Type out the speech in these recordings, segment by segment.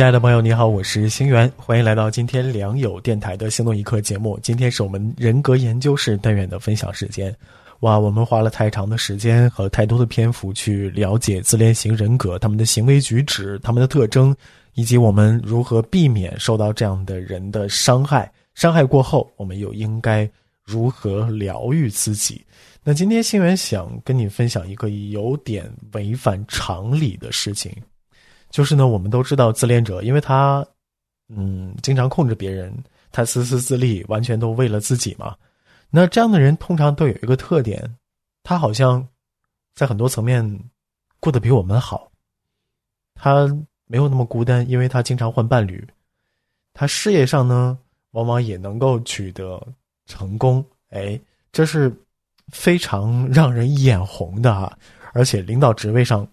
亲爱的朋友，你好，我是星源，欢迎来到今天良友电台的心动一刻节目。今天是我们人格研究室单元的分享时间。哇，我们花了太长的时间和太多的篇幅去了解自恋型人格他们的行为举止、他们的特征，以及我们如何避免受到这样的人的伤害。伤害过后，我们又应该如何疗愈自己？那今天星源想跟你分享一个有点违反常理的事情。就是呢，我们都知道自恋者，因为他，嗯，经常控制别人，他自私自利，完全都为了自己嘛。那这样的人通常都有一个特点，他好像在很多层面过得比我们好。他没有那么孤单，因为他经常换伴侣。他事业上呢，往往也能够取得成功。哎，这是非常让人眼红的哈，而且领导职位上。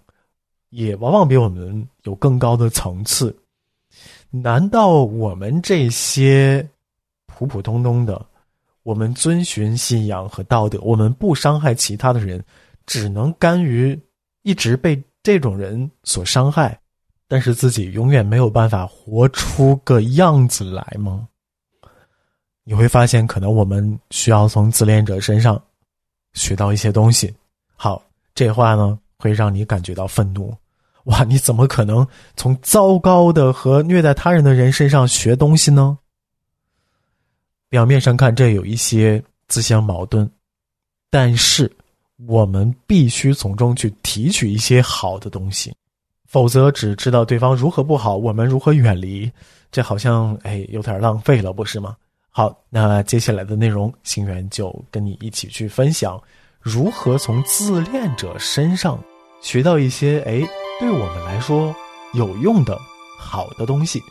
也往往比我们有更高的层次。难道我们这些普普通通的，我们遵循信仰和道德，我们不伤害其他的人，只能甘于一直被这种人所伤害，但是自己永远没有办法活出个样子来吗？你会发现，可能我们需要从自恋者身上学到一些东西。好，这话呢？会让你感觉到愤怒，哇！你怎么可能从糟糕的和虐待他人的人身上学东西呢？表面上看，这有一些自相矛盾，但是我们必须从中去提取一些好的东西，否则只知道对方如何不好，我们如何远离，这好像哎有点浪费了，不是吗？好，那接下来的内容，星源就跟你一起去分享。如何从自恋者身上学到一些哎，对我们来说有用的好的东西？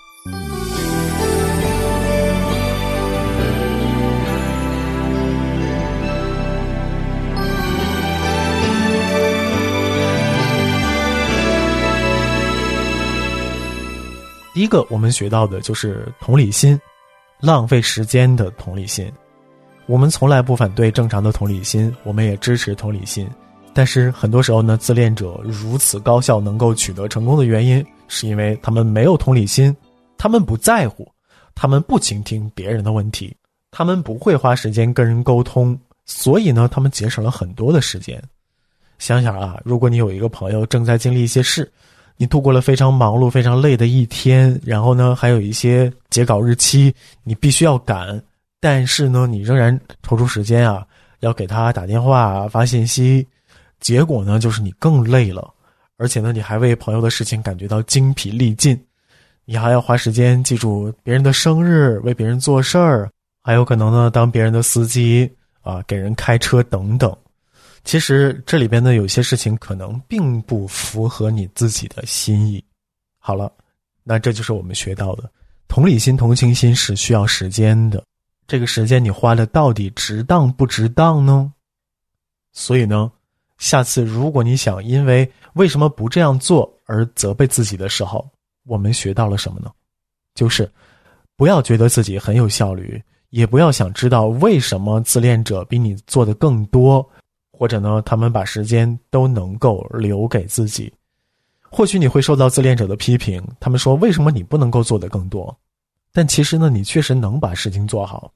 第一个，我们学到的就是同理心，浪费时间的同理心。我们从来不反对正常的同理心，我们也支持同理心。但是很多时候呢，自恋者如此高效能够取得成功的原因，是因为他们没有同理心，他们不在乎，他们不倾听别人的问题，他们不会花时间跟人沟通，所以呢，他们节省了很多的时间。想想啊，如果你有一个朋友正在经历一些事，你度过了非常忙碌、非常累的一天，然后呢，还有一些截稿日期，你必须要赶。但是呢，你仍然抽出时间啊，要给他打电话、发信息，结果呢，就是你更累了，而且呢，你还为朋友的事情感觉到精疲力尽，你还要花时间记住别人的生日，为别人做事儿，还有可能呢，当别人的司机啊，给人开车等等。其实这里边呢，有些事情可能并不符合你自己的心意。好了，那这就是我们学到的，同理心、同情心是需要时间的。这个时间你花的到底值当不值当呢？所以呢，下次如果你想因为为什么不这样做而责备自己的时候，我们学到了什么呢？就是不要觉得自己很有效率，也不要想知道为什么自恋者比你做的更多，或者呢，他们把时间都能够留给自己。或许你会受到自恋者的批评，他们说为什么你不能够做的更多？但其实呢，你确实能把事情做好。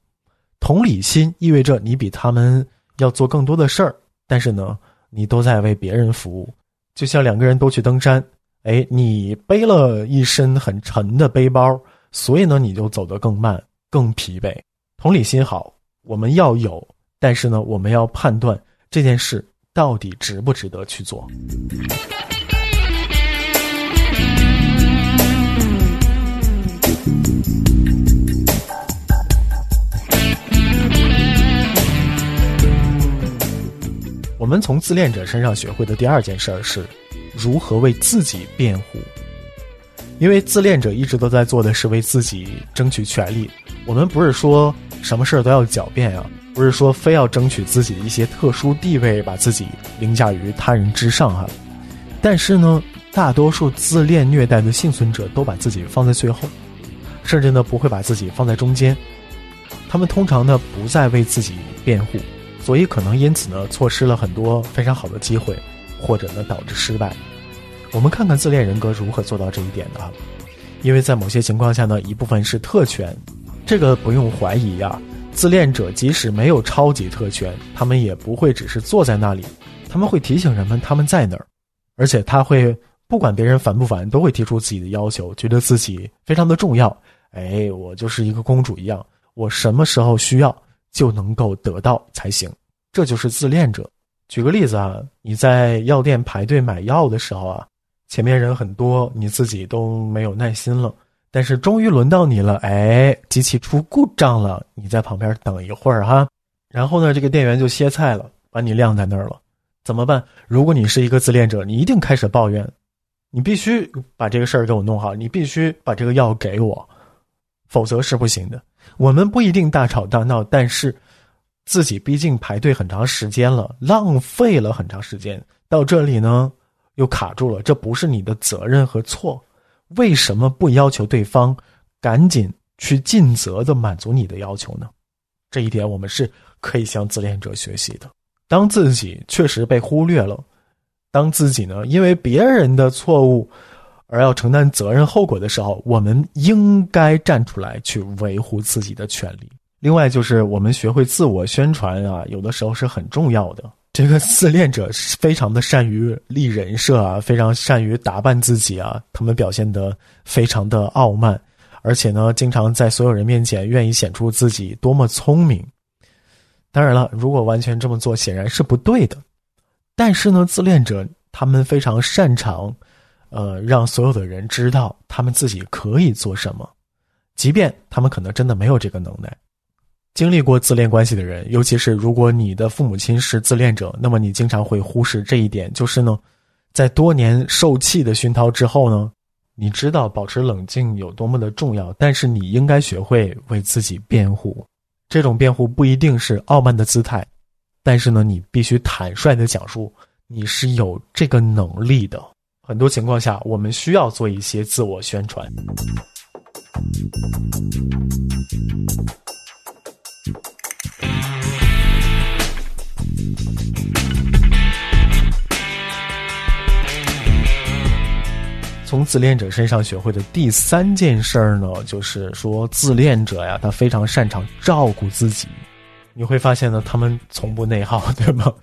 同理心意味着你比他们要做更多的事儿，但是呢，你都在为别人服务。就像两个人都去登山，哎，你背了一身很沉的背包，所以呢，你就走得更慢、更疲惫。同理心好，我们要有，但是呢，我们要判断这件事到底值不值得去做。我们从自恋者身上学会的第二件事儿是，如何为自己辩护。因为自恋者一直都在做的是为自己争取权利。我们不是说什么事儿都要狡辩啊，不是说非要争取自己的一些特殊地位，把自己凌驾于他人之上哈。但是呢，大多数自恋虐待的幸存者都把自己放在最后，甚至呢不会把自己放在中间。他们通常呢不再为自己辩护，所以可能因此呢错失了很多非常好的机会，或者呢导致失败。我们看看自恋人格如何做到这一点的啊？因为在某些情况下呢，一部分是特权，这个不用怀疑呀。自恋者即使没有超级特权，他们也不会只是坐在那里，他们会提醒人们他们在哪儿，而且他会不管别人烦不烦，都会提出自己的要求，觉得自己非常的重要。哎，我就是一个公主一样，我什么时候需要就能够得到才行，这就是自恋者。举个例子啊，你在药店排队买药的时候啊，前面人很多，你自己都没有耐心了。但是终于轮到你了，哎，机器出故障了，你在旁边等一会儿哈。然后呢，这个店员就歇菜了，把你晾在那儿了，怎么办？如果你是一个自恋者，你一定开始抱怨，你必须把这个事儿给我弄好，你必须把这个药给我，否则是不行的。我们不一定大吵大闹，但是自己毕竟排队很长时间了，浪费了很长时间，到这里呢又卡住了，这不是你的责任和错。为什么不要求对方赶紧去尽责的满足你的要求呢？这一点我们是可以向自恋者学习的。当自己确实被忽略了，当自己呢因为别人的错误而要承担责任后果的时候，我们应该站出来去维护自己的权利。另外就是我们学会自我宣传啊，有的时候是很重要的。这个自恋者非常的善于立人设啊，非常善于打扮自己啊，他们表现得非常的傲慢，而且呢，经常在所有人面前愿意显出自己多么聪明。当然了，如果完全这么做显然是不对的，但是呢，自恋者他们非常擅长，呃，让所有的人知道他们自己可以做什么，即便他们可能真的没有这个能耐。经历过自恋关系的人，尤其是如果你的父母亲是自恋者，那么你经常会忽视这一点，就是呢，在多年受气的熏陶之后呢，你知道保持冷静有多么的重要，但是你应该学会为自己辩护。这种辩护不一定是傲慢的姿态，但是呢，你必须坦率的讲述你是有这个能力的。很多情况下，我们需要做一些自我宣传。从自恋者身上学会的第三件事儿呢，就是说自恋者呀，他非常擅长照顾自己。你会发现呢，他们从不内耗，对吗？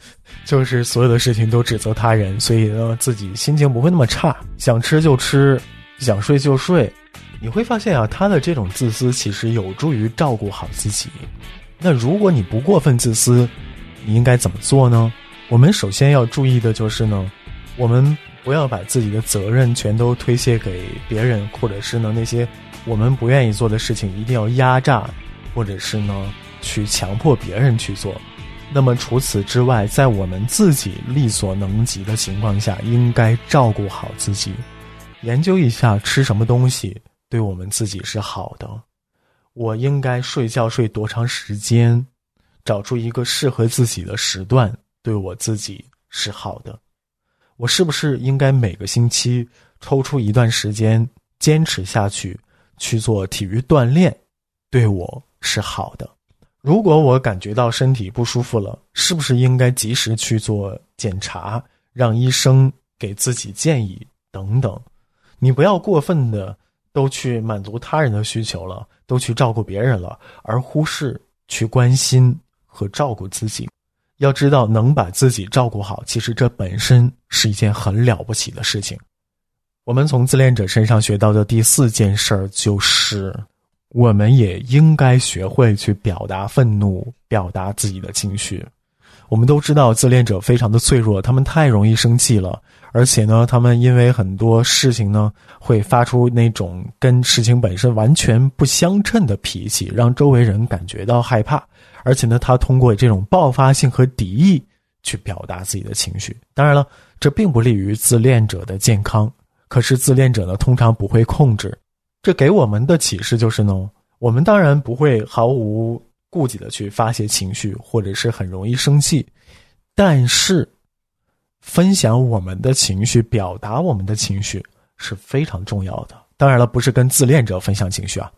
就是所有的事情都指责他人，所以呢，自己心情不会那么差，想吃就吃，想睡就睡。你会发现啊，他的这种自私其实有助于照顾好自己。那如果你不过分自私，你应该怎么做呢？我们首先要注意的就是呢，我们不要把自己的责任全都推卸给别人，或者是呢那些我们不愿意做的事情一定要压榨，或者是呢去强迫别人去做。那么除此之外，在我们自己力所能及的情况下，应该照顾好自己，研究一下吃什么东西对我们自己是好的。我应该睡觉睡多长时间？找出一个适合自己的时段，对我自己是好的。我是不是应该每个星期抽出一段时间坚持下去去做体育锻炼，对我是好的？如果我感觉到身体不舒服了，是不是应该及时去做检查，让医生给自己建议等等？你不要过分的。都去满足他人的需求了，都去照顾别人了，而忽视去关心和照顾自己。要知道，能把自己照顾好，其实这本身是一件很了不起的事情。我们从自恋者身上学到的第四件事儿就是，我们也应该学会去表达愤怒，表达自己的情绪。我们都知道，自恋者非常的脆弱，他们太容易生气了，而且呢，他们因为很多事情呢，会发出那种跟事情本身完全不相称的脾气，让周围人感觉到害怕。而且呢，他通过这种爆发性和敌意去表达自己的情绪。当然了，这并不利于自恋者的健康。可是自恋者呢，通常不会控制。这给我们的启示就是呢，我们当然不会毫无顾忌的去发泄情绪，或者是很容易生气。但是，分享我们的情绪，表达我们的情绪是非常重要的。当然了，不是跟自恋者分享情绪啊，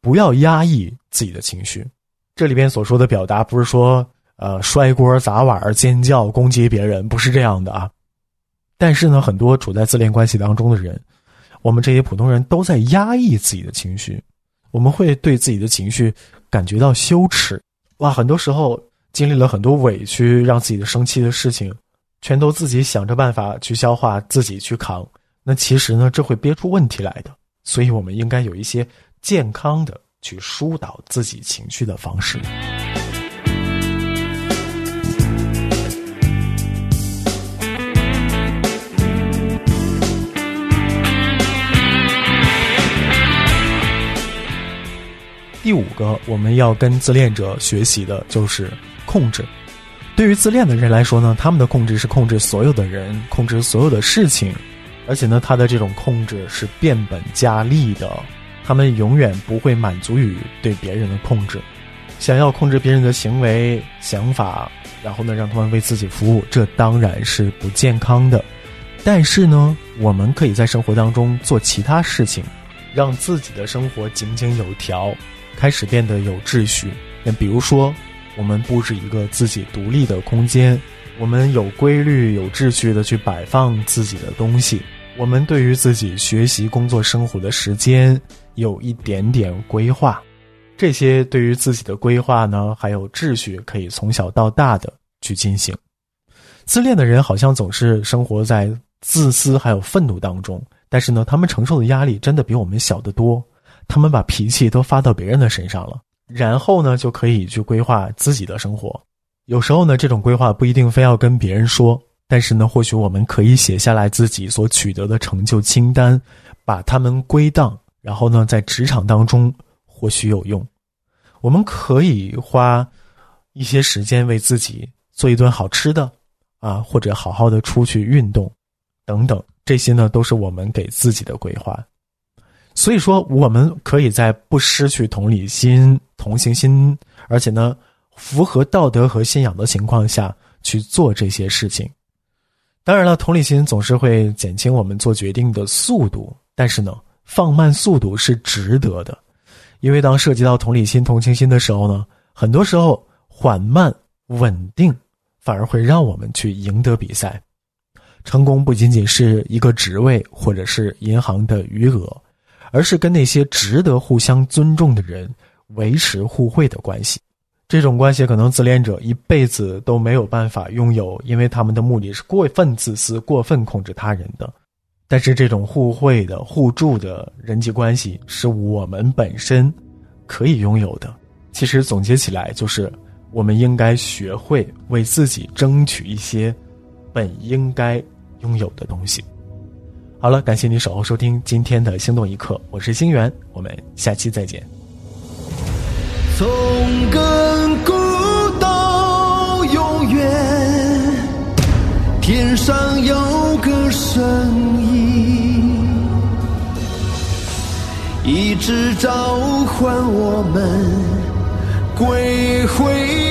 不要压抑自己的情绪。这里边所说的表达，不是说呃摔锅砸碗、尖叫、攻击别人，不是这样的啊。但是呢，很多处在自恋关系当中的人，我们这些普通人都在压抑自己的情绪，我们会对自己的情绪感觉到羞耻。哇，很多时候经历了很多委屈，让自己的生气的事情，全都自己想着办法去消化，自己去扛。那其实呢，这会憋出问题来的。所以我们应该有一些健康的去疏导自己情绪的方式。第五个，我们要跟自恋者学习的就是控制。对于自恋的人来说呢，他们的控制是控制所有的人，控制所有的事情，而且呢，他的这种控制是变本加厉的。他们永远不会满足于对别人的控制，想要控制别人的行为、想法，然后呢，让他们为自己服务，这当然是不健康的。但是呢，我们可以在生活当中做其他事情，让自己的生活井井有条。开始变得有秩序。那比如说，我们布置一个自己独立的空间，我们有规律、有秩序的去摆放自己的东西。我们对于自己学习、工作、生活的时间有一点点规划。这些对于自己的规划呢，还有秩序，可以从小到大的去进行。自恋的人好像总是生活在自私还有愤怒当中，但是呢，他们承受的压力真的比我们小得多。他们把脾气都发到别人的身上了，然后呢，就可以去规划自己的生活。有时候呢，这种规划不一定非要跟别人说，但是呢，或许我们可以写下来自己所取得的成就清单，把它们归档，然后呢，在职场当中或许有用。我们可以花一些时间为自己做一顿好吃的，啊，或者好好的出去运动，等等，这些呢，都是我们给自己的规划。所以说，我们可以在不失去同理心、同情心，而且呢，符合道德和信仰的情况下去做这些事情。当然了，同理心总是会减轻我们做决定的速度，但是呢，放慢速度是值得的，因为当涉及到同理心、同情心的时候呢，很多时候缓慢、稳定反而会让我们去赢得比赛。成功不仅仅是一个职位或者是银行的余额。而是跟那些值得互相尊重的人维持互惠的关系，这种关系可能自恋者一辈子都没有办法拥有，因为他们的目的是过分自私、过分控制他人的。但是这种互惠的、互助的人际关系是我们本身可以拥有的。其实总结起来就是，我们应该学会为自己争取一些本应该拥有的东西。好了，感谢你守候收听今天的《心动一刻》，我是星源，我们下期再见。从亘古到永远，天上有个声音，一直召唤我们归回